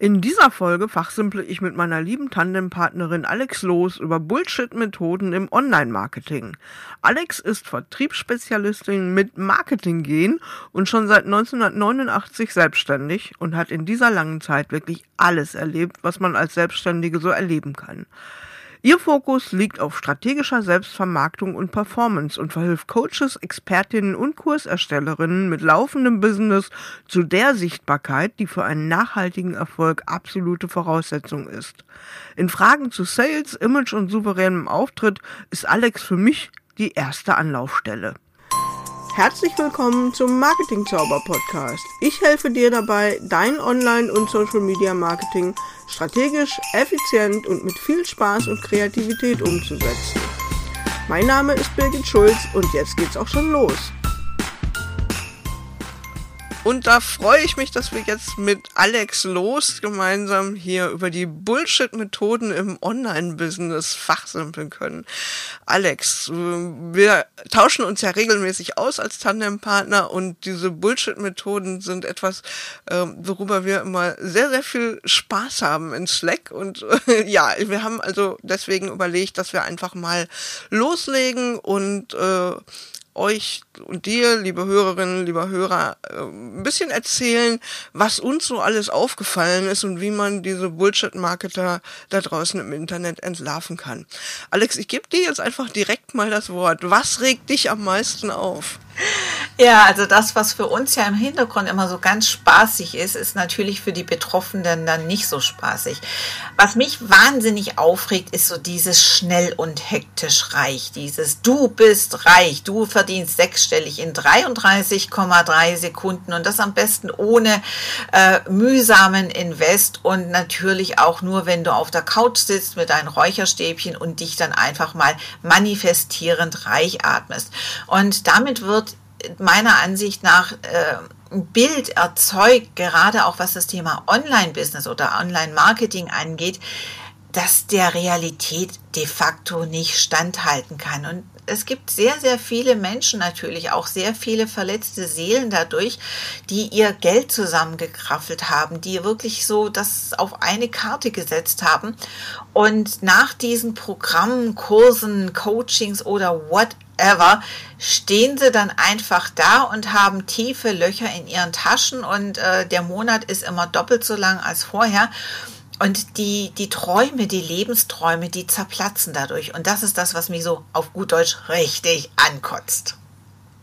In dieser Folge fachsimple ich mit meiner lieben Tandempartnerin Alex Los über Bullshit-Methoden im Online-Marketing. Alex ist Vertriebsspezialistin mit Marketing-Gen und schon seit 1989 selbstständig und hat in dieser langen Zeit wirklich alles erlebt, was man als Selbstständige so erleben kann. Ihr Fokus liegt auf strategischer Selbstvermarktung und Performance und verhilft Coaches, Expertinnen und Kurserstellerinnen mit laufendem Business zu der Sichtbarkeit, die für einen nachhaltigen Erfolg absolute Voraussetzung ist. In Fragen zu Sales, Image und souveränem Auftritt ist Alex für mich die erste Anlaufstelle. Herzlich willkommen zum Marketing Zauber Podcast. Ich helfe dir dabei, dein Online- und Social Media Marketing strategisch, effizient und mit viel Spaß und Kreativität umzusetzen. Mein Name ist Birgit Schulz und jetzt geht's auch schon los. Und da freue ich mich, dass wir jetzt mit Alex Los gemeinsam hier über die Bullshit-Methoden im Online-Business fachsimpeln können. Alex, wir tauschen uns ja regelmäßig aus als Tandempartner und diese Bullshit-Methoden sind etwas, ähm, worüber wir immer sehr, sehr viel Spaß haben in Slack. Und äh, ja, wir haben also deswegen überlegt, dass wir einfach mal loslegen und äh, euch und dir, liebe Hörerinnen, lieber Hörer, äh, ein bisschen erzählen, was uns so alles aufgefallen ist und wie man diese Bullshit-Marketer da draußen im Internet entlarven kann. Alex, ich gebe dir jetzt einfach direkt mal das Wort. Was regt dich am meisten auf? Ja, also das, was für uns ja im Hintergrund immer so ganz spaßig ist, ist natürlich für die Betroffenen dann nicht so spaßig. Was mich wahnsinnig aufregt, ist so dieses schnell und hektisch reich. Dieses du bist reich, du verdienst sechsstellig in 33,3 Sekunden und das am besten ohne äh, mühsamen Invest und natürlich auch nur, wenn du auf der Couch sitzt mit deinen Räucherstäbchen und dich dann einfach mal manifestierend reich atmest. Und damit wird meiner Ansicht nach äh, ein Bild erzeugt, gerade auch was das Thema Online-Business oder Online-Marketing angeht, das der Realität de facto nicht standhalten kann. Und es gibt sehr, sehr viele Menschen natürlich, auch sehr viele verletzte Seelen dadurch, die ihr Geld zusammengekraffelt haben, die wirklich so das auf eine Karte gesetzt haben. Und nach diesen Programmen, Kursen, Coachings oder whatever, stehen sie dann einfach da und haben tiefe Löcher in ihren Taschen und äh, der Monat ist immer doppelt so lang als vorher. Und die, die Träume, die Lebensträume, die zerplatzen dadurch. Und das ist das, was mich so auf gut Deutsch richtig ankotzt.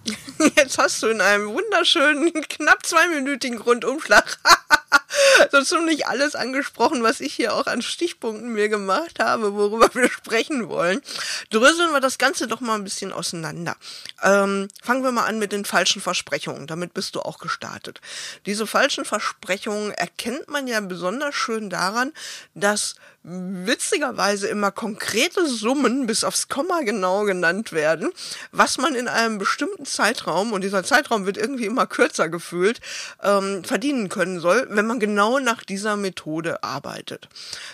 Jetzt hast du in einem wunderschönen, knapp zweiminütigen Rundumschlag so ziemlich alles angesprochen, was ich hier auch an Stichpunkten mir gemacht habe, worüber wir sprechen wollen. Dröseln wir das Ganze doch mal ein bisschen auseinander. Ähm, fangen wir mal an mit den falschen Versprechungen. Damit bist du auch gestartet. Diese falschen Versprechungen erkennt man ja besonders schön daran, dass witzigerweise immer konkrete Summen bis aufs Komma genau genannt werden, was man in einem bestimmten Zeitraum, und dieser Zeitraum wird irgendwie immer kürzer gefühlt, ähm, verdienen können soll, wenn man genau nach dieser Methode arbeitet.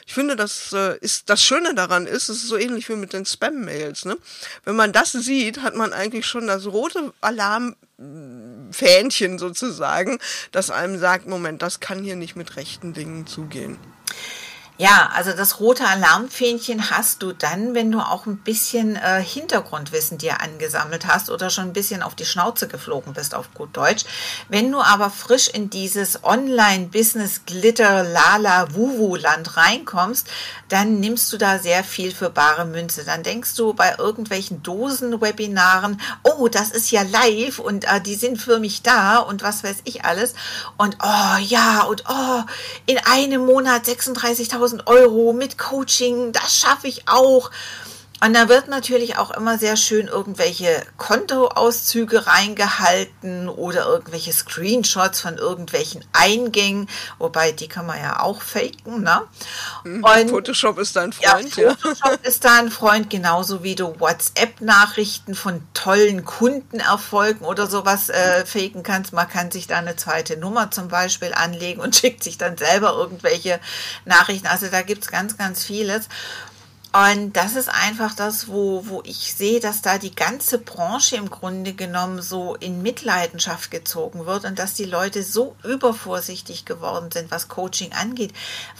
Ich finde, das äh, ist das Schöne daran ist, es ist so ähnlich wie mit den Spam-Mails. Ne? Wenn man das sieht, hat man eigentlich schon das rote Alarmfähnchen sozusagen, das einem sagt, Moment, das kann hier nicht mit rechten Dingen zugehen. Ja, also das rote Alarmfähnchen hast du dann, wenn du auch ein bisschen äh, Hintergrundwissen dir angesammelt hast oder schon ein bisschen auf die Schnauze geflogen bist, auf gut Deutsch. Wenn du aber frisch in dieses Online-Business-Glitter-Lala-Wuwu-Land reinkommst, dann nimmst du da sehr viel für bare Münze. Dann denkst du bei irgendwelchen Dosen-Webinaren, oh, das ist ja live und äh, die sind für mich da und was weiß ich alles. Und oh ja, und oh, in einem Monat 36.000 1000 Euro mit Coaching, das schaffe ich auch. Und da wird natürlich auch immer sehr schön irgendwelche Kontoauszüge reingehalten oder irgendwelche Screenshots von irgendwelchen Eingängen, wobei die kann man ja auch faken, ne? Mhm. Und, Photoshop ist dein Freund, ja. Photoshop ja. ist dein Freund, genauso wie du WhatsApp-Nachrichten von tollen Kundenerfolgen oder sowas äh, faken kannst. Man kann sich da eine zweite Nummer zum Beispiel anlegen und schickt sich dann selber irgendwelche Nachrichten. Also da gibt es ganz, ganz vieles. Und das ist einfach das, wo, wo ich sehe, dass da die ganze Branche im Grunde genommen so in Mitleidenschaft gezogen wird und dass die Leute so übervorsichtig geworden sind, was Coaching angeht,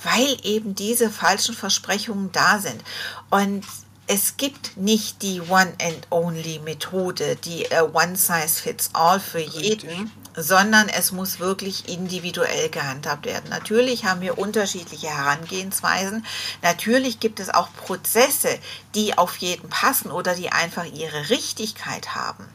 weil eben diese falschen Versprechungen da sind. Und es gibt nicht die One-and-Only-Methode, die uh, One-Size-Fits-All für jeden, Richtig. Sondern es muss wirklich individuell gehandhabt werden. Natürlich haben wir unterschiedliche Herangehensweisen. Natürlich gibt es auch Prozesse, die auf jeden passen oder die einfach ihre Richtigkeit haben.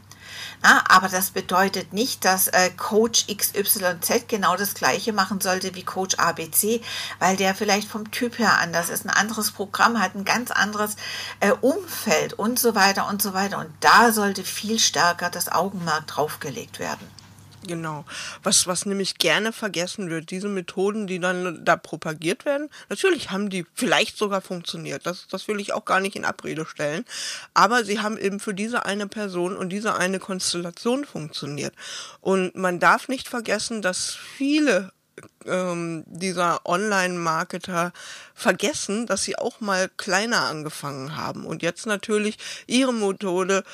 Ja, aber das bedeutet nicht, dass äh, Coach XYZ genau das gleiche machen sollte wie Coach ABC, weil der vielleicht vom Typ her anders ist, ein anderes Programm hat, ein ganz anderes äh, Umfeld und so weiter und so weiter. Und da sollte viel stärker das Augenmerk draufgelegt werden. Genau. Was, was nämlich gerne vergessen wird, diese Methoden, die dann da propagiert werden, natürlich haben die vielleicht sogar funktioniert. Das, das will ich auch gar nicht in Abrede stellen. Aber sie haben eben für diese eine Person und diese eine Konstellation funktioniert. Und man darf nicht vergessen, dass viele ähm, dieser Online-Marketer vergessen, dass sie auch mal kleiner angefangen haben und jetzt natürlich ihre Methode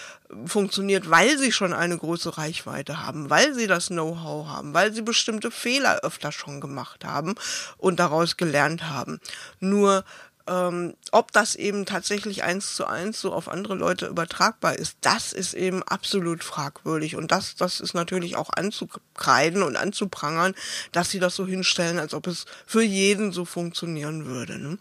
funktioniert, weil sie schon eine große Reichweite haben, weil sie das Know-how haben, weil sie bestimmte Fehler öfter schon gemacht haben und daraus gelernt haben. Nur ähm, ob das eben tatsächlich eins zu eins so auf andere Leute übertragbar ist, das ist eben absolut fragwürdig. Und das, das ist natürlich auch anzukreiden und anzuprangern, dass sie das so hinstellen, als ob es für jeden so funktionieren würde. Ne?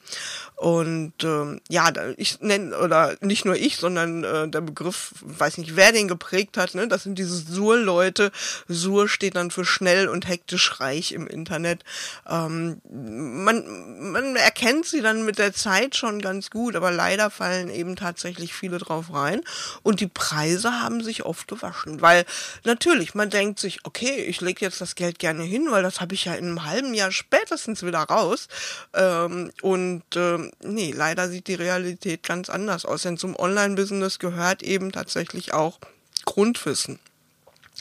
Und ähm, ja, ich nenne, oder nicht nur ich, sondern äh, der Begriff, weiß nicht, wer den geprägt hat, ne? das sind diese Sur-Leute. Sur steht dann für schnell und hektisch reich im Internet. Ähm, man, man erkennt sie dann mit der Zeit schon ganz gut, aber leider fallen eben tatsächlich viele drauf rein. Und die Preise haben sich oft gewaschen, weil natürlich, man denkt sich, okay, ich lege jetzt das Geld gerne hin, weil das habe ich ja in einem halben Jahr spätestens wieder raus. Ähm, und ähm, nee, leider sieht die Realität ganz anders aus. Denn zum Online-Business gehört eben tatsächlich auch Grundwissen.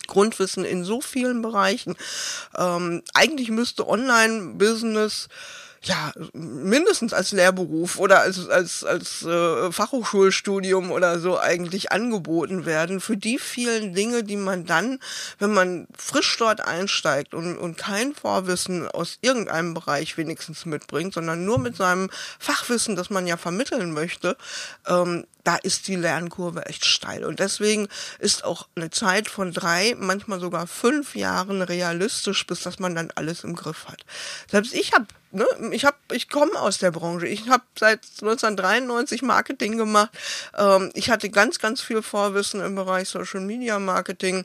Grundwissen in so vielen Bereichen. Ähm, eigentlich müsste Online-Business ja, mindestens als Lehrberuf oder als, als, als äh, Fachhochschulstudium oder so eigentlich angeboten werden für die vielen Dinge, die man dann, wenn man frisch dort einsteigt und, und kein Vorwissen aus irgendeinem Bereich wenigstens mitbringt, sondern nur mit seinem Fachwissen, das man ja vermitteln möchte, ähm, da ist die Lernkurve echt steil. Und deswegen ist auch eine Zeit von drei, manchmal sogar fünf Jahren realistisch, bis dass man dann alles im Griff hat. Selbst ich habe ne, ich habe, ich komme aus der Branche. Ich habe seit 1993 Marketing gemacht. Ähm, ich hatte ganz, ganz viel Vorwissen im Bereich Social Media Marketing.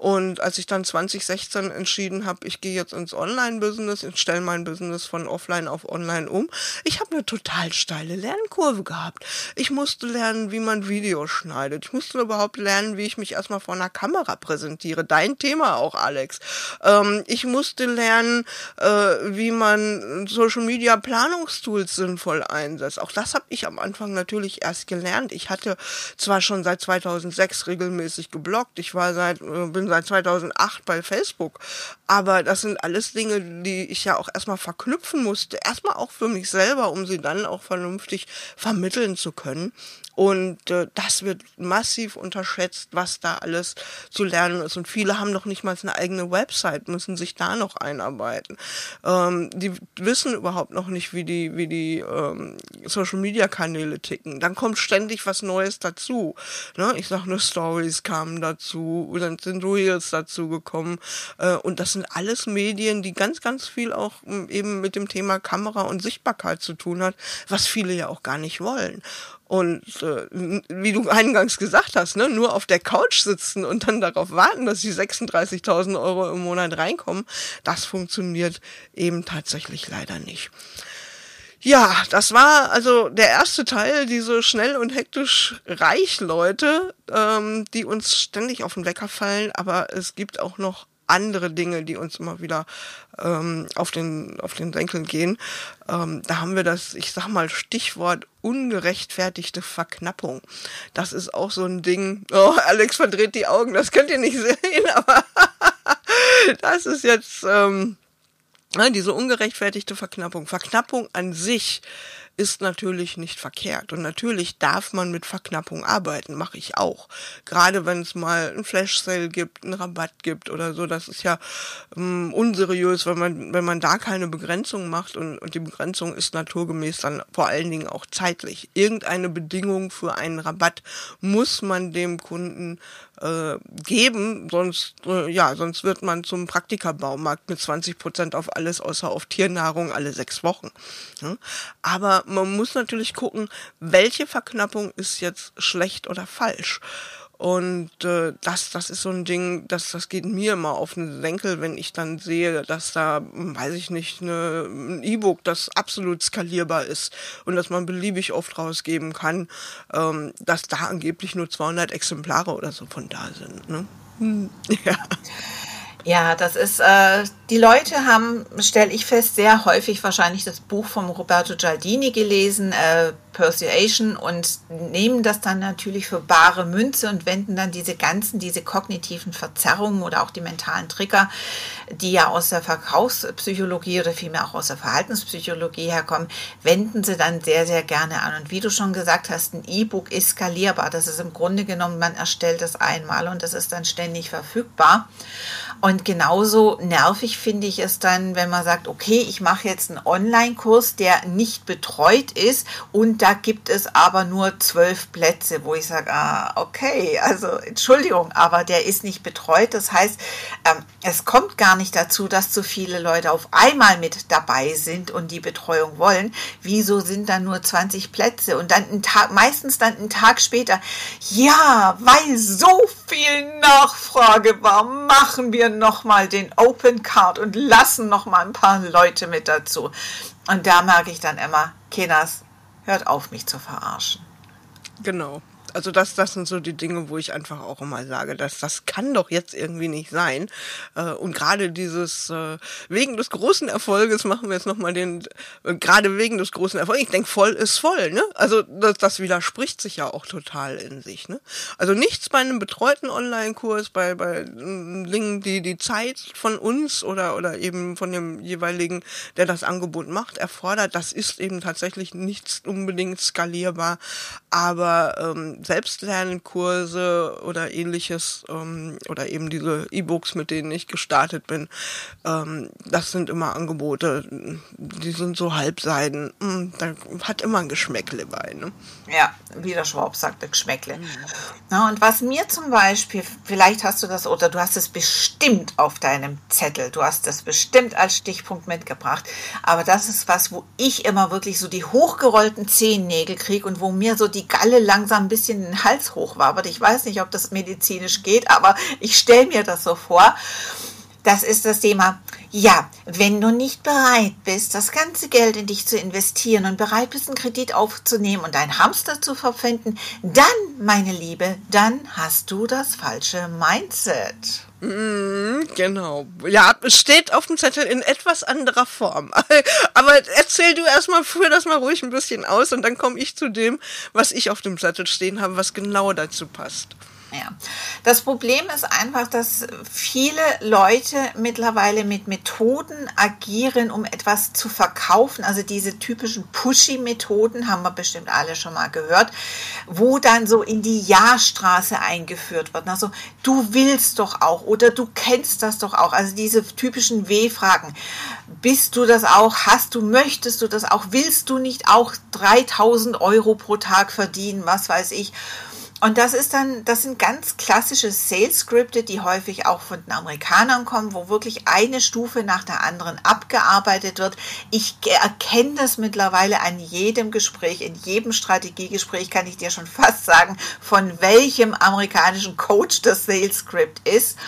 Und als ich dann 2016 entschieden habe, ich gehe jetzt ins Online-Business, ich stelle mein Business von offline auf online um, ich habe eine total steile Lernkurve gehabt. Ich musste lernen, wie man Videos schneidet. Ich musste überhaupt lernen, wie ich mich erstmal vor einer Kamera präsentiere. Dein Thema auch, Alex. Ähm, ich musste lernen, äh, wie man Social Media Planungstools sinnvoll einsetzt. Auch das habe ich am Anfang natürlich erst gelernt. Ich hatte zwar schon seit 2006 regelmäßig gebloggt, ich war seit äh, bin seit 2008 bei Facebook, aber das sind alles Dinge, die ich ja auch erstmal verknüpfen musste, erstmal auch für mich selber, um sie dann auch vernünftig vermitteln zu können. Und äh, das wird massiv unterschätzt, was da alles zu lernen ist. Und viele haben noch nicht mal eine eigene Website, müssen sich da noch einarbeiten. Ähm, die wissen überhaupt noch nicht, wie die, wie die ähm, Social-Media-Kanäle ticken. Dann kommt ständig was Neues dazu. Ne? Ich sag nur Stories kamen dazu, dann sind Reels dazu gekommen. Äh, und das sind alles Medien, die ganz, ganz viel auch ähm, eben mit dem Thema Kamera und Sichtbarkeit zu tun hat, was viele ja auch gar nicht wollen. Und äh, wie du eingangs gesagt hast, ne, nur auf der Couch sitzen und dann darauf warten, dass die 36.000 Euro im Monat reinkommen, das funktioniert eben tatsächlich leider nicht. Ja, das war also der erste Teil, diese schnell und hektisch reich Leute, ähm, die uns ständig auf den Wecker fallen, aber es gibt auch noch andere Dinge, die uns immer wieder ähm, auf den auf den Senkel gehen. Ähm, da haben wir das, ich sag mal Stichwort ungerechtfertigte Verknappung. Das ist auch so ein Ding. Oh, Alex verdreht die Augen, das könnt ihr nicht sehen, aber das ist jetzt ähm, diese ungerechtfertigte Verknappung. Verknappung an sich ist natürlich nicht verkehrt. Und natürlich darf man mit Verknappung arbeiten, mache ich auch. Gerade wenn es mal ein Flash-Sale gibt, einen Rabatt gibt oder so, das ist ja ähm, unseriös, wenn man, wenn man da keine Begrenzung macht und, und die Begrenzung ist naturgemäß dann vor allen Dingen auch zeitlich. Irgendeine Bedingung für einen Rabatt muss man dem Kunden äh, geben, sonst äh, ja, sonst wird man zum Praktikerbaumarkt mit 20 Prozent auf alles außer auf Tiernahrung alle sechs Wochen. Ja? Aber man muss natürlich gucken, welche Verknappung ist jetzt schlecht oder falsch. Und äh, das, das ist so ein Ding, das, das geht mir immer auf den Senkel, wenn ich dann sehe, dass da, weiß ich nicht, eine, ein E-Book, das absolut skalierbar ist und dass man beliebig oft rausgeben kann, ähm, dass da angeblich nur 200 Exemplare oder so von da sind. Ne? Hm, ja. Ja, das ist, äh, die Leute haben, stelle ich fest, sehr häufig wahrscheinlich das Buch von Roberto Gialdini gelesen, äh, Persuasion, und nehmen das dann natürlich für bare Münze und wenden dann diese ganzen, diese kognitiven Verzerrungen oder auch die mentalen Trigger, die ja aus der Verkaufspsychologie oder vielmehr auch aus der Verhaltenspsychologie herkommen, wenden sie dann sehr, sehr gerne an. Und wie du schon gesagt hast, ein E-Book ist skalierbar. Das ist im Grunde genommen, man erstellt das einmal und das ist dann ständig verfügbar. Und genauso nervig finde ich es dann, wenn man sagt, okay, ich mache jetzt einen Online-Kurs, der nicht betreut ist und da gibt es aber nur zwölf Plätze, wo ich sage, ah, okay, also Entschuldigung, aber der ist nicht betreut. Das heißt, ähm, es kommt gar nicht dazu, dass zu viele Leute auf einmal mit dabei sind und die Betreuung wollen. Wieso sind dann nur 20 Plätze? Und dann einen Tag, meistens dann einen Tag später, ja, weil so viel Nachfrage war, machen wir nochmal den Open Card und lassen nochmal ein paar Leute mit dazu. Und da merke ich dann immer, Kinas, hört auf, mich zu verarschen. Genau also das, das sind so die Dinge, wo ich einfach auch immer sage, dass das kann doch jetzt irgendwie nicht sein. Äh, und gerade dieses äh, wegen des großen Erfolges machen wir jetzt nochmal den, äh, gerade wegen des großen Erfolges, ich denke, voll ist voll, ne? Also das, das widerspricht sich ja auch total in sich, ne? Also nichts bei einem betreuten Online-Kurs, bei, bei Dingen, die die Zeit von uns oder, oder eben von dem jeweiligen, der das Angebot macht, erfordert, das ist eben tatsächlich nichts unbedingt skalierbar, aber ähm, Selbstlernkurse oder ähnliches ähm, oder eben diese E-Books, mit denen ich gestartet bin, ähm, das sind immer Angebote, die sind so Halbseiden. Hm, da hat immer ein Geschmäckle bei. Ne? Ja, wie der Schwab sagte, Geschmäckle. Mhm. Na, und was mir zum Beispiel, vielleicht hast du das oder du hast es bestimmt auf deinem Zettel, du hast das bestimmt als Stichpunkt mitgebracht, aber das ist was, wo ich immer wirklich so die hochgerollten Zehennägel kriege und wo mir so die Galle langsam ein bisschen bisschen den Hals hochwabert. Ich weiß nicht, ob das medizinisch geht, aber ich stelle mir das so vor. Das ist das Thema. Ja, wenn du nicht bereit bist, das ganze Geld in dich zu investieren und bereit bist, einen Kredit aufzunehmen und einen Hamster zu verpfänden, dann, meine Liebe, dann hast du das falsche Mindset. Mm, genau. Ja, es steht auf dem Zettel in etwas anderer Form. Aber erzähl du erstmal, führ das mal ruhig ein bisschen aus und dann komme ich zu dem, was ich auf dem Zettel stehen habe, was genau dazu passt. Ja. Das Problem ist einfach, dass viele Leute mittlerweile mit Methoden agieren, um etwas zu verkaufen. Also diese typischen Pushy-Methoden haben wir bestimmt alle schon mal gehört, wo dann so in die Ja-Straße eingeführt wird. Also du willst doch auch oder du kennst das doch auch. Also diese typischen W-Fragen. Bist du das auch? Hast du, möchtest du das auch? Willst du nicht auch 3000 Euro pro Tag verdienen? Was weiß ich? Und das ist dann, das sind ganz klassische Sales-Skripte, die häufig auch von den Amerikanern kommen, wo wirklich eine Stufe nach der anderen abgearbeitet wird. Ich erkenne das mittlerweile an jedem Gespräch, in jedem Strategiegespräch kann ich dir schon fast sagen, von welchem amerikanischen Coach das Sales-Script ist.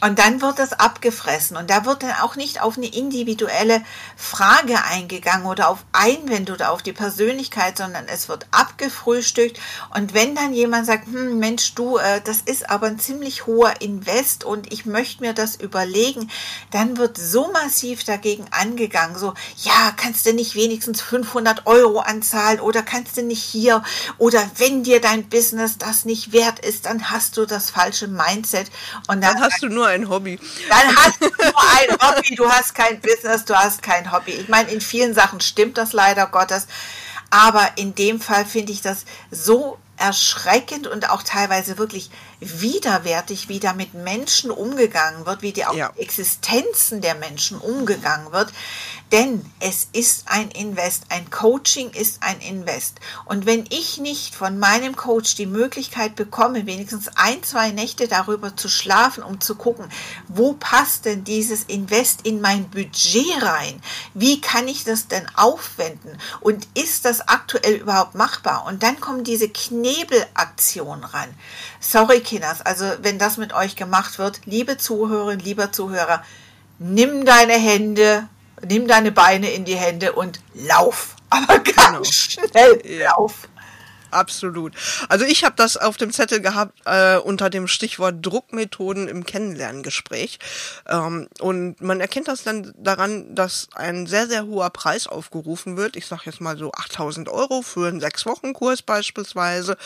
Und dann wird das abgefressen und da wird dann auch nicht auf eine individuelle Frage eingegangen oder auf Einwände oder auf die Persönlichkeit, sondern es wird abgefrühstückt. Und wenn dann jemand sagt, hm, Mensch, du, äh, das ist aber ein ziemlich hoher Invest und ich möchte mir das überlegen, dann wird so massiv dagegen angegangen, so, ja, kannst du nicht wenigstens 500 Euro anzahlen oder kannst du nicht hier oder wenn dir dein Business das nicht wert ist, dann hast du das falsche Mindset. Und dann, dann hast du nur ein Hobby. Dann hast du nur ein Hobby, du hast kein Business, du hast kein Hobby. Ich meine, in vielen Sachen stimmt das leider Gottes. Aber in dem Fall finde ich das so erschreckend und auch teilweise wirklich widerwärtig, wie da mit Menschen umgegangen wird, wie die auch ja. Existenzen der Menschen umgegangen wird. Denn es ist ein Invest, ein Coaching ist ein Invest. Und wenn ich nicht von meinem Coach die Möglichkeit bekomme, wenigstens ein, zwei Nächte darüber zu schlafen, um zu gucken, wo passt denn dieses Invest in mein Budget rein? Wie kann ich das denn aufwenden? Und ist das aktuell überhaupt machbar? Und dann kommen diese Knebelaktionen ran. Sorry, Kinders, also wenn das mit euch gemacht wird, liebe Zuhörerinnen, lieber Zuhörer, nimm deine Hände nimm deine Beine in die Hände und lauf. Aber ganz genau. schnell lauf. Absolut. Also ich habe das auf dem Zettel gehabt äh, unter dem Stichwort Druckmethoden im Kennenlerngespräch. Ähm, und man erkennt das dann daran, dass ein sehr, sehr hoher Preis aufgerufen wird. Ich sage jetzt mal so 8000 Euro für einen Sechs-Wochen-Kurs beispielsweise.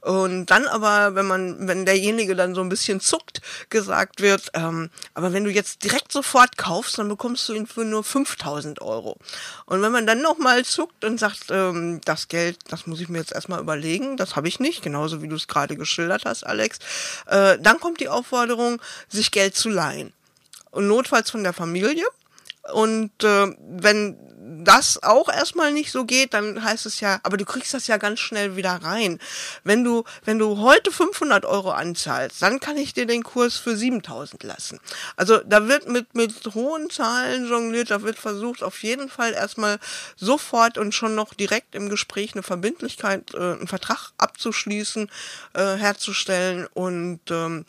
Und dann aber, wenn man, wenn derjenige dann so ein bisschen zuckt, gesagt wird, ähm, aber wenn du jetzt direkt sofort kaufst, dann bekommst du ihn für nur 5000 Euro. Und wenn man dann nochmal zuckt und sagt, ähm, das Geld, das muss ich mir jetzt erstmal über überlegen, das habe ich nicht, genauso wie du es gerade geschildert hast, Alex. Äh, dann kommt die Aufforderung, sich Geld zu leihen. Und notfalls von der Familie. Und äh, wenn das auch erstmal nicht so geht, dann heißt es ja, aber du kriegst das ja ganz schnell wieder rein. Wenn du, wenn du heute 500 Euro anzahlst, dann kann ich dir den Kurs für 7000 lassen. Also da wird mit, mit hohen Zahlen jongliert, da wird versucht, auf jeden Fall erstmal sofort und schon noch direkt im Gespräch eine Verbindlichkeit, äh, einen Vertrag abzuschließen, äh, herzustellen und ähm,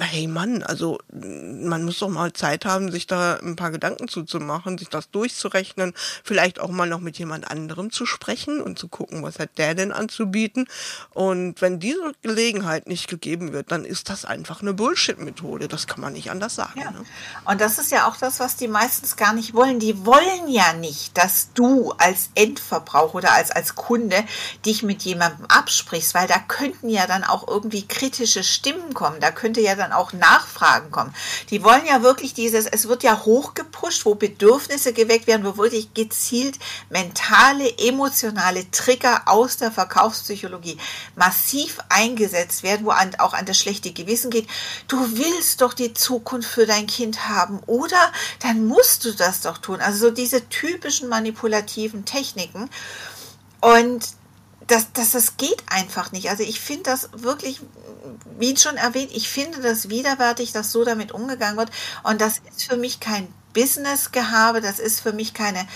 hey Mann, also man muss doch mal Zeit haben, sich da ein paar Gedanken zuzumachen, sich das durchzurechnen, vielleicht auch mal noch mit jemand anderem zu sprechen und zu gucken, was hat der denn anzubieten. Und wenn diese Gelegenheit nicht gegeben wird, dann ist das einfach eine Bullshit-Methode. Das kann man nicht anders sagen. Ja. Ne? Und das ist ja auch das, was die meistens gar nicht wollen. Die wollen ja nicht, dass du als Endverbraucher oder als, als Kunde dich mit jemandem absprichst, weil da könnten ja dann auch irgendwie kritische Stimmen kommen. Da könnte ja dann dann auch Nachfragen kommen. Die wollen ja wirklich dieses, es wird ja hochgepusht, wo Bedürfnisse geweckt werden, wo wirklich gezielt mentale, emotionale Trigger aus der Verkaufspsychologie massiv eingesetzt werden, wo an, auch an das schlechte Gewissen geht. Du willst doch die Zukunft für dein Kind haben, oder? Dann musst du das doch tun. Also so diese typischen manipulativen Techniken. Und das, das, das geht einfach nicht. Also ich finde das wirklich, wie schon erwähnt, ich finde das widerwärtig, dass so damit umgegangen wird. Und das ist für mich kein Business-Gehabe, das ist für mich keine,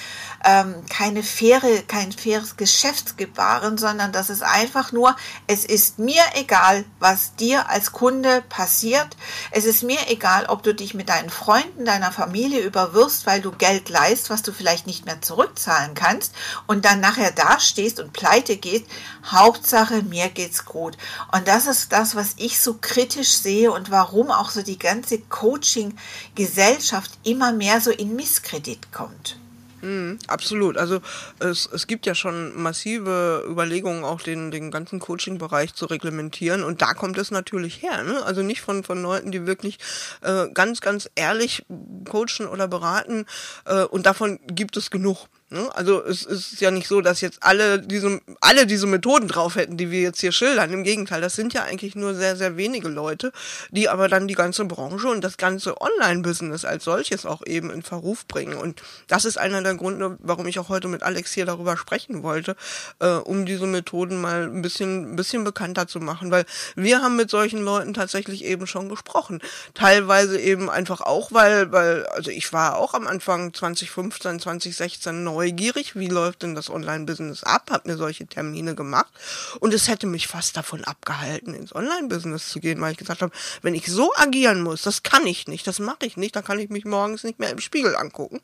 ähm, keine faire, kein faires Geschäftsgebaren, sondern das ist einfach nur, es ist mir egal, was dir als Kunde passiert. Es ist mir egal, ob du dich mit deinen Freunden, deiner Familie überwirfst, weil du Geld leist, was du vielleicht nicht mehr zurückzahlen kannst und dann nachher dastehst und pleite gehst. Hauptsache, mir geht's gut. Und das ist das, was ich so kritisch sehe und warum auch so die ganze Coaching-Gesellschaft immer mehr mehr so in Misskredit kommt. Mhm, absolut. Also es, es gibt ja schon massive Überlegungen, auch den, den ganzen Coaching-Bereich zu reglementieren. Und da kommt es natürlich her. Ne? Also nicht von, von Leuten, die wirklich äh, ganz, ganz ehrlich coachen oder beraten. Äh, und davon gibt es genug. Ne? Also es ist ja nicht so, dass jetzt alle diese, alle diese Methoden drauf hätten, die wir jetzt hier schildern. Im Gegenteil, das sind ja eigentlich nur sehr, sehr wenige Leute, die aber dann die ganze Branche und das ganze Online-Business als solches auch eben in Verruf bringen. Und das ist einer der Gründe, warum ich auch heute mit Alex hier darüber sprechen wollte, äh, um diese Methoden mal ein bisschen, ein bisschen bekannter zu machen. Weil wir haben mit solchen Leuten tatsächlich eben schon gesprochen. Teilweise eben einfach auch, weil, weil, also ich war auch am Anfang 2015, 2016 neu neugierig, wie läuft denn das Online-Business ab, habe mir solche Termine gemacht und es hätte mich fast davon abgehalten, ins Online-Business zu gehen, weil ich gesagt habe, wenn ich so agieren muss, das kann ich nicht, das mache ich nicht, dann kann ich mich morgens nicht mehr im Spiegel angucken.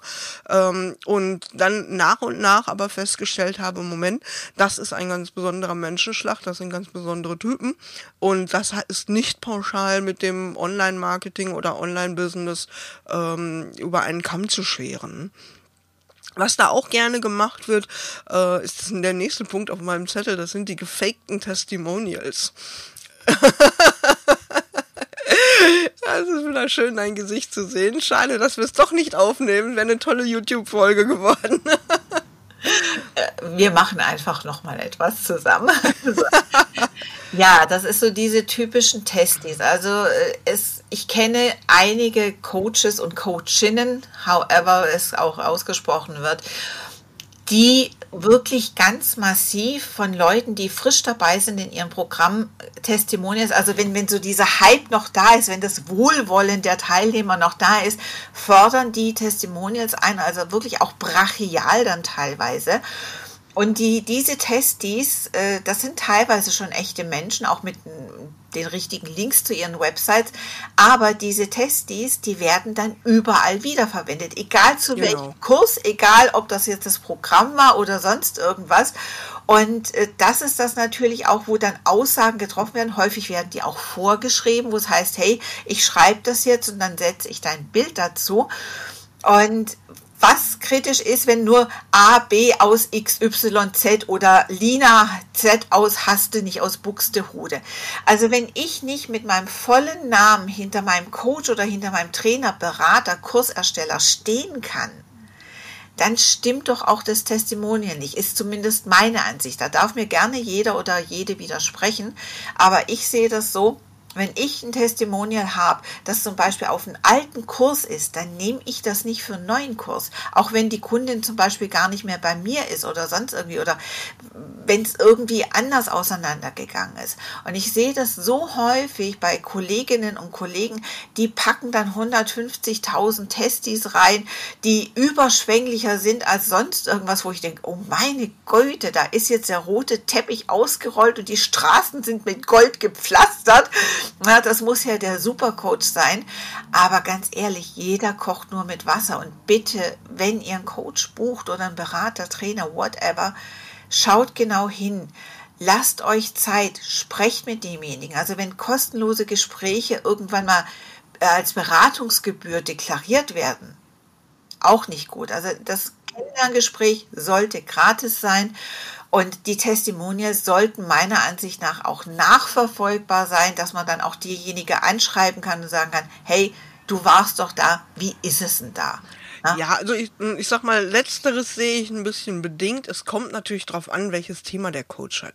Ähm, und dann nach und nach aber festgestellt habe, Moment, das ist ein ganz besonderer Menschenschlag, das sind ganz besondere Typen und das ist nicht pauschal mit dem Online-Marketing oder Online-Business ähm, über einen Kamm zu scheren. Was da auch gerne gemacht wird, äh, ist der nächste Punkt auf meinem Zettel, das sind die gefakten Testimonials. Es ist wieder schön, dein Gesicht zu sehen. Schade, dass wir es doch nicht aufnehmen. Wäre eine tolle YouTube-Folge geworden. wir machen einfach noch mal etwas zusammen. ja, das ist so diese typischen Testis. Also äh, es, ich kenne einige Coaches und Coachinnen, however es auch ausgesprochen wird, die wirklich ganz massiv von Leuten, die frisch dabei sind in ihrem Programm, Testimonials, also wenn, wenn so dieser Hype noch da ist, wenn das Wohlwollen der Teilnehmer noch da ist, fördern die Testimonials ein, also wirklich auch brachial dann teilweise. Und die, diese Testis, äh, das sind teilweise schon echte Menschen, auch mit den richtigen Links zu ihren Websites. Aber diese Testis, die werden dann überall wiederverwendet, egal zu genau. welchem Kurs, egal ob das jetzt das Programm war oder sonst irgendwas. Und äh, das ist das natürlich auch, wo dann Aussagen getroffen werden. Häufig werden die auch vorgeschrieben, wo es heißt, hey, ich schreibe das jetzt und dann setze ich dein Bild dazu. Und was kritisch ist, wenn nur A, B aus X, Y, Z oder Lina Z aus Haste, nicht aus Buxtehude. Also wenn ich nicht mit meinem vollen Namen hinter meinem Coach oder hinter meinem Trainer, Berater, Kursersteller stehen kann, dann stimmt doch auch das Testimonial nicht, ist zumindest meine Ansicht. Da darf mir gerne jeder oder jede widersprechen, aber ich sehe das so, wenn ich ein Testimonial habe, das zum Beispiel auf einen alten Kurs ist, dann nehme ich das nicht für einen neuen Kurs. Auch wenn die Kundin zum Beispiel gar nicht mehr bei mir ist oder sonst irgendwie oder wenn es irgendwie anders auseinandergegangen ist. Und ich sehe das so häufig bei Kolleginnen und Kollegen, die packen dann 150.000 Testis rein, die überschwänglicher sind als sonst irgendwas, wo ich denke, oh meine Güte, da ist jetzt der rote Teppich ausgerollt und die Straßen sind mit Gold gepflastert. Na, das muss ja der Supercoach sein. Aber ganz ehrlich, jeder kocht nur mit Wasser. Und bitte, wenn ihr einen Coach bucht oder einen Berater, Trainer, whatever, schaut genau hin. Lasst euch Zeit, sprecht mit demjenigen. Also wenn kostenlose Gespräche irgendwann mal äh, als Beratungsgebühr deklariert werden, auch nicht gut. Also das Kennenlerngespräch sollte gratis sein und die Testimonials sollten meiner Ansicht nach auch nachverfolgbar sein, dass man dann auch diejenige anschreiben kann und sagen kann, hey, du warst doch da, wie ist es denn da? Ja, also ich, hm, ich sag mal, letzteres sehe ich ein bisschen bedingt. Es kommt natürlich darauf an, welches Thema der Coach hat.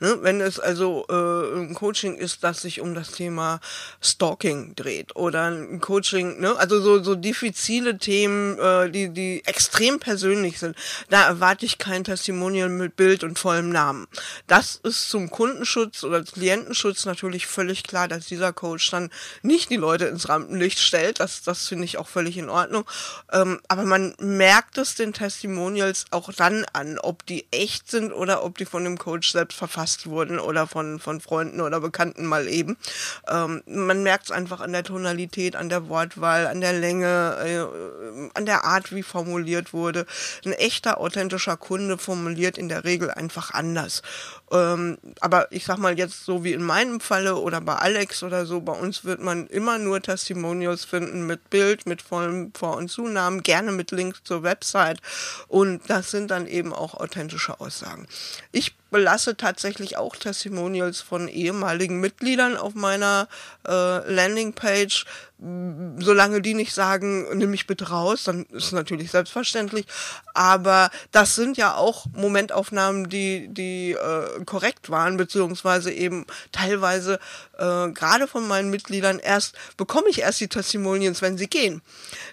Ne? Wenn es also äh, ein Coaching ist, das sich um das Thema Stalking dreht oder ein Coaching, ne? also so, so diffizile Themen, äh, die, die extrem persönlich sind, da erwarte ich kein Testimonial mit Bild und vollem Namen. Das ist zum Kundenschutz oder Klientenschutz natürlich völlig klar, dass dieser Coach dann nicht die Leute ins Rampenlicht stellt. Das, das finde ich auch völlig in Ordnung. Ähm, ähm, aber man merkt es den Testimonials auch dann an, ob die echt sind oder ob die von dem Coach selbst verfasst wurden oder von, von Freunden oder Bekannten mal eben. Ähm, man merkt es einfach an der Tonalität, an der Wortwahl, an der Länge, äh, an der Art, wie formuliert wurde. Ein echter, authentischer Kunde formuliert in der Regel einfach anders. Ähm, aber ich sag mal jetzt so wie in meinem Falle oder bei Alex oder so, bei uns wird man immer nur Testimonials finden mit Bild, mit vollem Vor- und Zunahmen, gerne mit Link zur Website und das sind dann eben auch authentische Aussagen. Ich belasse tatsächlich auch Testimonials von ehemaligen Mitgliedern auf meiner äh, Landingpage. Solange die nicht sagen, nimm mich bitte raus, dann ist natürlich selbstverständlich. Aber das sind ja auch Momentaufnahmen, die, die äh, korrekt waren, beziehungsweise eben teilweise äh, gerade von meinen Mitgliedern erst, bekomme ich erst die Testimonials, wenn sie gehen.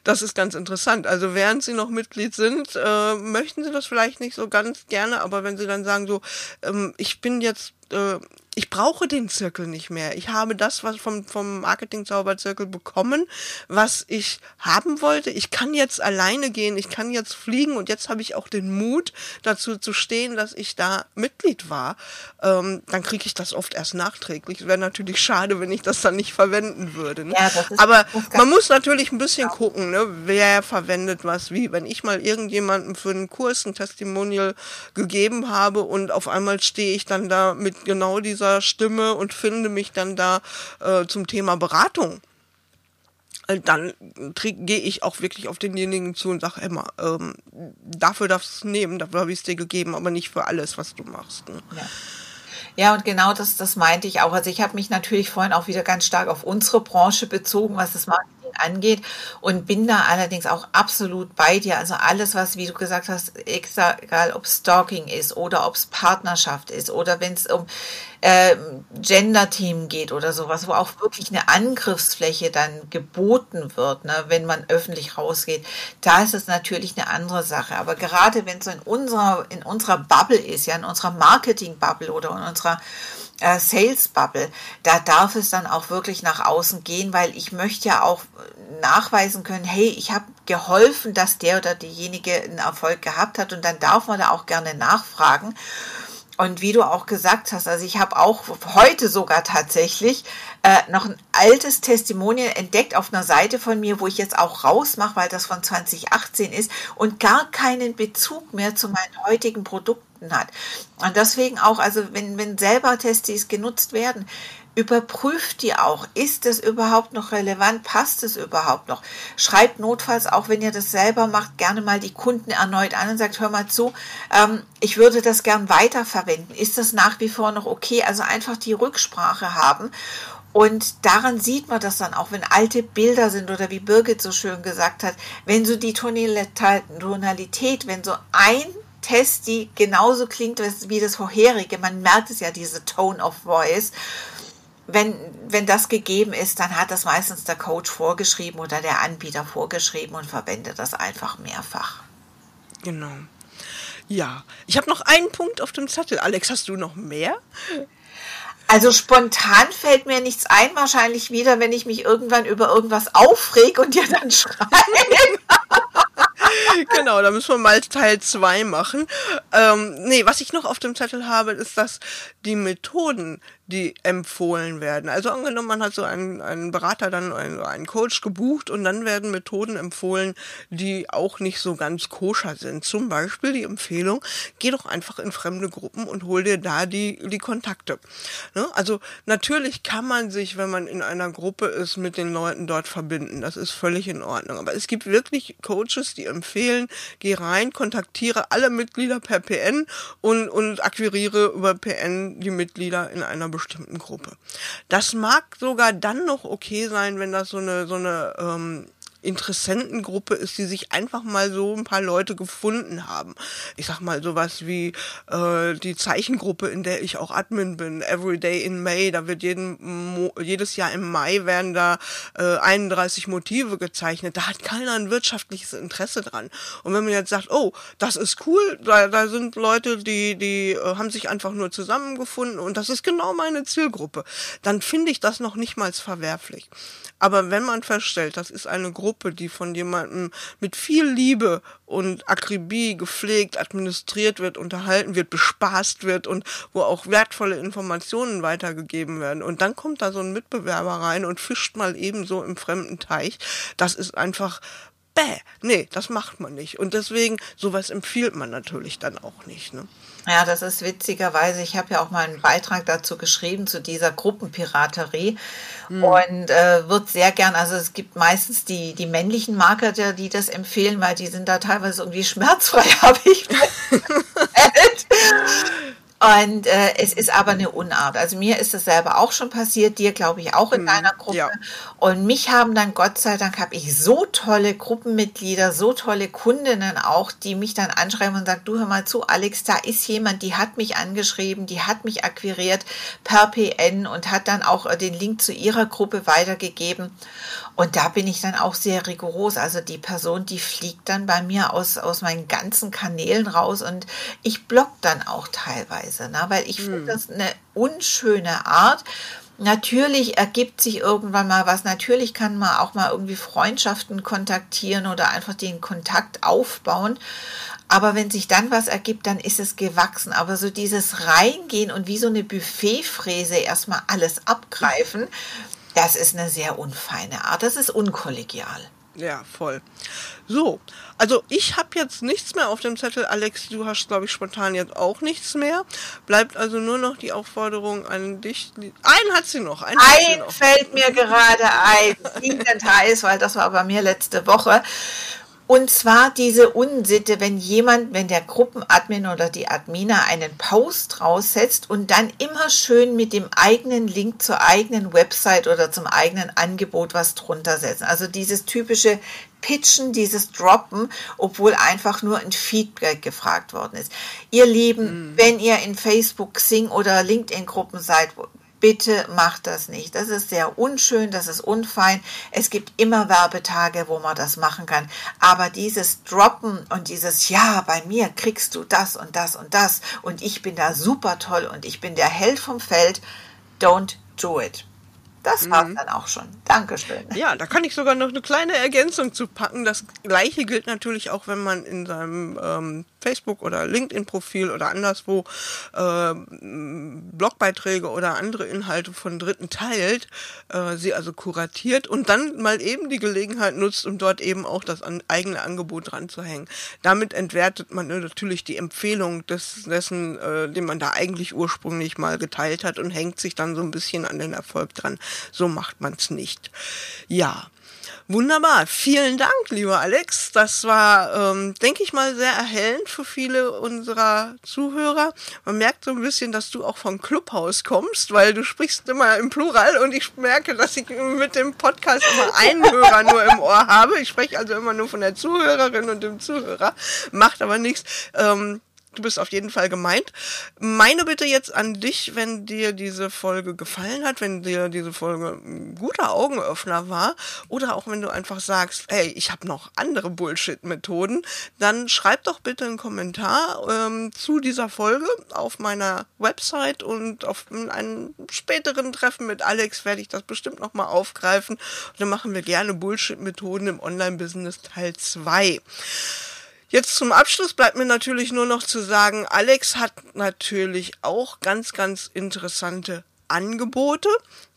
Das ist ganz interessant. Also während sie noch Mitglied sind, äh, möchten sie das vielleicht nicht so ganz gerne, aber wenn sie dann sagen so, ähm, ich bin jetzt äh, ich brauche den Zirkel nicht mehr. Ich habe das, was vom, vom Marketing-Zauberzirkel bekommen, was ich haben wollte. Ich kann jetzt alleine gehen, ich kann jetzt fliegen und jetzt habe ich auch den Mut dazu zu stehen, dass ich da Mitglied war. Ähm, dann kriege ich das oft erst nachträglich. Wäre natürlich schade, wenn ich das dann nicht verwenden würde. Ne? Ja, Aber man muss natürlich ein bisschen gucken, ne, wer verwendet was wie. Wenn ich mal irgendjemandem für einen Kurs ein Testimonial gegeben habe und auf einmal stehe ich dann da mit genau dieser dieser Stimme und finde mich dann da äh, zum Thema Beratung äh, dann gehe ich auch wirklich auf denjenigen zu und sage, Emma, ähm, dafür darfst du es nehmen, dafür habe ich es dir gegeben, aber nicht für alles, was du machst. Ne? Ja. Ja, und genau das, das meinte ich auch. Also ich habe mich natürlich vorhin auch wieder ganz stark auf unsere Branche bezogen, was das Marketing angeht und bin da allerdings auch absolut bei dir. Also alles, was, wie du gesagt hast, egal ob Stalking ist oder ob es Partnerschaft ist oder wenn es um äh, Gender-Themen geht oder sowas, wo auch wirklich eine Angriffsfläche dann geboten wird, ne, wenn man öffentlich rausgeht, da ist es natürlich eine andere Sache. Aber gerade wenn es in unserer, in unserer Bubble ist, ja, in unserer Marketing-Bubble oder in unserer äh, Sales Bubble, da darf es dann auch wirklich nach außen gehen, weil ich möchte ja auch nachweisen können, hey, ich habe geholfen, dass der oder diejenige einen Erfolg gehabt hat und dann darf man da auch gerne nachfragen. Und wie du auch gesagt hast, also ich habe auch heute sogar tatsächlich äh, noch ein altes Testimonial entdeckt auf einer Seite von mir, wo ich jetzt auch rausmache, weil das von 2018 ist und gar keinen Bezug mehr zu meinen heutigen Produkten hat. Und deswegen auch, also wenn, wenn selber Testis genutzt werden, Überprüft die auch. Ist es überhaupt noch relevant? Passt es überhaupt noch? Schreibt notfalls, auch wenn ihr das selber macht, gerne mal die Kunden erneut an und sagt, hör mal zu, ähm, ich würde das gern weiterverwenden. Ist das nach wie vor noch okay? Also einfach die Rücksprache haben. Und daran sieht man das dann auch, wenn alte Bilder sind oder wie Birgit so schön gesagt hat, wenn so die Tonalität, wenn so ein Test, die genauso klingt wie das vorherige, man merkt es ja, diese Tone of Voice, wenn, wenn das gegeben ist, dann hat das meistens der Coach vorgeschrieben oder der Anbieter vorgeschrieben und verwendet das einfach mehrfach. Genau. Ja, ich habe noch einen Punkt auf dem Zettel. Alex, hast du noch mehr? Also spontan fällt mir nichts ein, wahrscheinlich wieder, wenn ich mich irgendwann über irgendwas aufreg und dir dann schreibe. genau, da müssen wir mal Teil 2 machen. Ähm, nee, was ich noch auf dem Zettel habe, ist, dass die Methoden, die empfohlen werden. Also angenommen, man hat so einen, einen Berater, dann einen, einen Coach gebucht und dann werden Methoden empfohlen, die auch nicht so ganz koscher sind. Zum Beispiel die Empfehlung, geh doch einfach in fremde Gruppen und hol dir da die, die Kontakte. Ne? Also natürlich kann man sich, wenn man in einer Gruppe ist, mit den Leuten dort verbinden. Das ist völlig in Ordnung. Aber es gibt wirklich Coaches, die empfehlen, geh rein, kontaktiere alle Mitglieder per PN und, und akquiriere über PN die Mitglieder in einer bestimmten Gruppe. Das mag sogar dann noch okay sein, wenn das so eine, so eine ähm, Interessentengruppe ist, die sich einfach mal so ein paar Leute gefunden haben. Ich sag mal sowas wie äh, die Zeichengruppe, in der ich auch Admin bin, Everyday in May, da wird jeden, Mo jedes Jahr im Mai werden da äh, 31 Motive gezeichnet. Da hat keiner ein wirtschaftliches Interesse dran. Und wenn man jetzt sagt, oh, das ist cool, da, da sind Leute, die, die äh, haben sich einfach nur zusammengefunden und das ist genau meine Zielgruppe, dann finde ich das noch nicht mal verwerflich. Aber wenn man feststellt, das ist eine Gruppe, die von jemandem mit viel Liebe und Akribie gepflegt, administriert wird, unterhalten wird, bespaßt wird und wo auch wertvolle Informationen weitergegeben werden. Und dann kommt da so ein Mitbewerber rein und fischt mal ebenso im fremden Teich. Das ist einfach bäh. Nee, das macht man nicht. Und deswegen, sowas empfiehlt man natürlich dann auch nicht. Ne? Ja, das ist witzigerweise, ich habe ja auch mal einen Beitrag dazu geschrieben, zu dieser Gruppenpiraterie. Mhm. Und äh, wird sehr gern, also es gibt meistens die, die männlichen Marketer, die das empfehlen, weil die sind da teilweise irgendwie schmerzfrei, habe ich Und äh, es ist aber eine Unart. Also mir ist das selber auch schon passiert, dir glaube ich auch in hm, deiner Gruppe. Ja. Und mich haben dann Gott sei Dank habe ich so tolle Gruppenmitglieder, so tolle Kundinnen auch, die mich dann anschreiben und sagen, du hör mal zu, Alex, da ist jemand, die hat mich angeschrieben, die hat mich akquiriert per PN und hat dann auch äh, den Link zu ihrer Gruppe weitergegeben. Und da bin ich dann auch sehr rigoros. Also die Person, die fliegt dann bei mir aus, aus meinen ganzen Kanälen raus und ich block dann auch teilweise, ne? weil ich hm. finde das eine unschöne Art. Natürlich ergibt sich irgendwann mal was. Natürlich kann man auch mal irgendwie Freundschaften kontaktieren oder einfach den Kontakt aufbauen. Aber wenn sich dann was ergibt, dann ist es gewachsen. Aber so dieses Reingehen und wie so eine Buffetfräse erstmal alles abgreifen, das ist eine sehr unfeine Art. Das ist unkollegial. Ja, voll. So, also ich habe jetzt nichts mehr auf dem Zettel. Alex, du hast, glaube ich, spontan jetzt auch nichts mehr. Bleibt also nur noch die Aufforderung an dich. Einen hat sie noch. Einen ein noch. fällt mir gerade ein. Siegend heiß, weil das war bei mir letzte Woche. Und zwar diese Unsitte, wenn jemand, wenn der Gruppenadmin oder die Admina einen Post raussetzt und dann immer schön mit dem eigenen Link zur eigenen Website oder zum eigenen Angebot was drunter setzen. Also dieses typische Pitchen, dieses Droppen, obwohl einfach nur ein Feedback gefragt worden ist. Ihr Lieben, mhm. wenn ihr in Facebook, Sing oder LinkedIn-Gruppen seid, bitte macht das nicht. Das ist sehr unschön, das ist unfein. Es gibt immer Werbetage, wo man das machen kann. Aber dieses Droppen und dieses Ja, bei mir kriegst du das und das und das und ich bin da super toll und ich bin der Held vom Feld, don't do it. Das war's mhm. dann auch schon. Dankeschön. Ja, da kann ich sogar noch eine kleine Ergänzung zu packen. Das gleiche gilt natürlich auch, wenn man in seinem ähm, Facebook- oder LinkedIn-Profil oder anderswo äh, Blogbeiträge oder andere Inhalte von Dritten teilt, äh, sie also kuratiert und dann mal eben die Gelegenheit nutzt, um dort eben auch das an, eigene Angebot dran zu hängen. Damit entwertet man natürlich die Empfehlung des, dessen, äh, den man da eigentlich ursprünglich mal geteilt hat und hängt sich dann so ein bisschen an den Erfolg dran. So macht man es nicht. Ja. Wunderbar. Vielen Dank, lieber Alex. Das war, ähm, denke ich mal, sehr erhellend für viele unserer Zuhörer. Man merkt so ein bisschen, dass du auch vom Clubhaus kommst, weil du sprichst immer im Plural und ich merke, dass ich mit dem Podcast immer einen Hörer nur im Ohr habe. Ich spreche also immer nur von der Zuhörerin und dem Zuhörer. Macht aber nichts. Ähm, du bist auf jeden Fall gemeint. Meine Bitte jetzt an dich, wenn dir diese Folge gefallen hat, wenn dir diese Folge ein guter Augenöffner war oder auch wenn du einfach sagst, hey, ich habe noch andere Bullshit-Methoden, dann schreib doch bitte einen Kommentar ähm, zu dieser Folge auf meiner Website und auf einem späteren Treffen mit Alex werde ich das bestimmt nochmal aufgreifen. Und dann machen wir gerne Bullshit-Methoden im Online-Business Teil 2. Jetzt zum Abschluss bleibt mir natürlich nur noch zu sagen, Alex hat natürlich auch ganz, ganz interessante Angebote.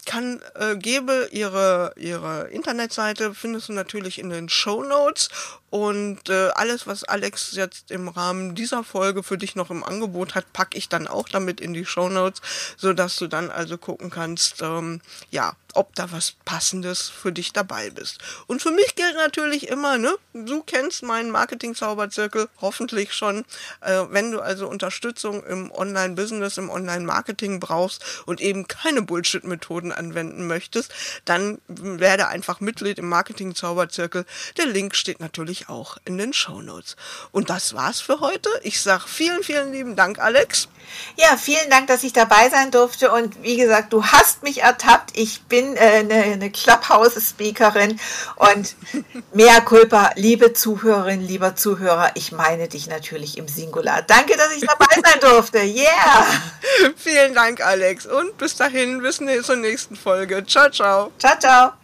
Kann, äh, gebe ihre, ihre Internetseite, findest du natürlich in den Show Notes und äh, alles, was Alex jetzt im Rahmen dieser Folge für dich noch im Angebot hat, packe ich dann auch damit in die Show Notes, so dass du dann also gucken kannst, ähm, ja, ob da was Passendes für dich dabei bist. Und für mich gilt natürlich immer, ne, du kennst meinen Marketing-Zauberzirkel hoffentlich schon. Äh, wenn du also Unterstützung im Online-Business, im Online-Marketing brauchst und eben keine Bullshit-Methoden anwenden möchtest, dann werde einfach Mitglied im Marketing-Zauberzirkel. Der Link steht natürlich auch in den Show Notes. Und das war's für heute. Ich sage vielen, vielen lieben Dank, Alex. Ja, vielen Dank, dass ich dabei sein durfte. Und wie gesagt, du hast mich ertappt. Ich bin äh, eine, eine Clubhouse-Speakerin und mehr Culpa, liebe Zuhörerin, lieber Zuhörer, ich meine dich natürlich im Singular. Danke, dass ich dabei sein durfte. Yeah! vielen Dank, Alex. Und bis dahin, bis zur nächsten Folge. Ciao, ciao. Ciao, ciao.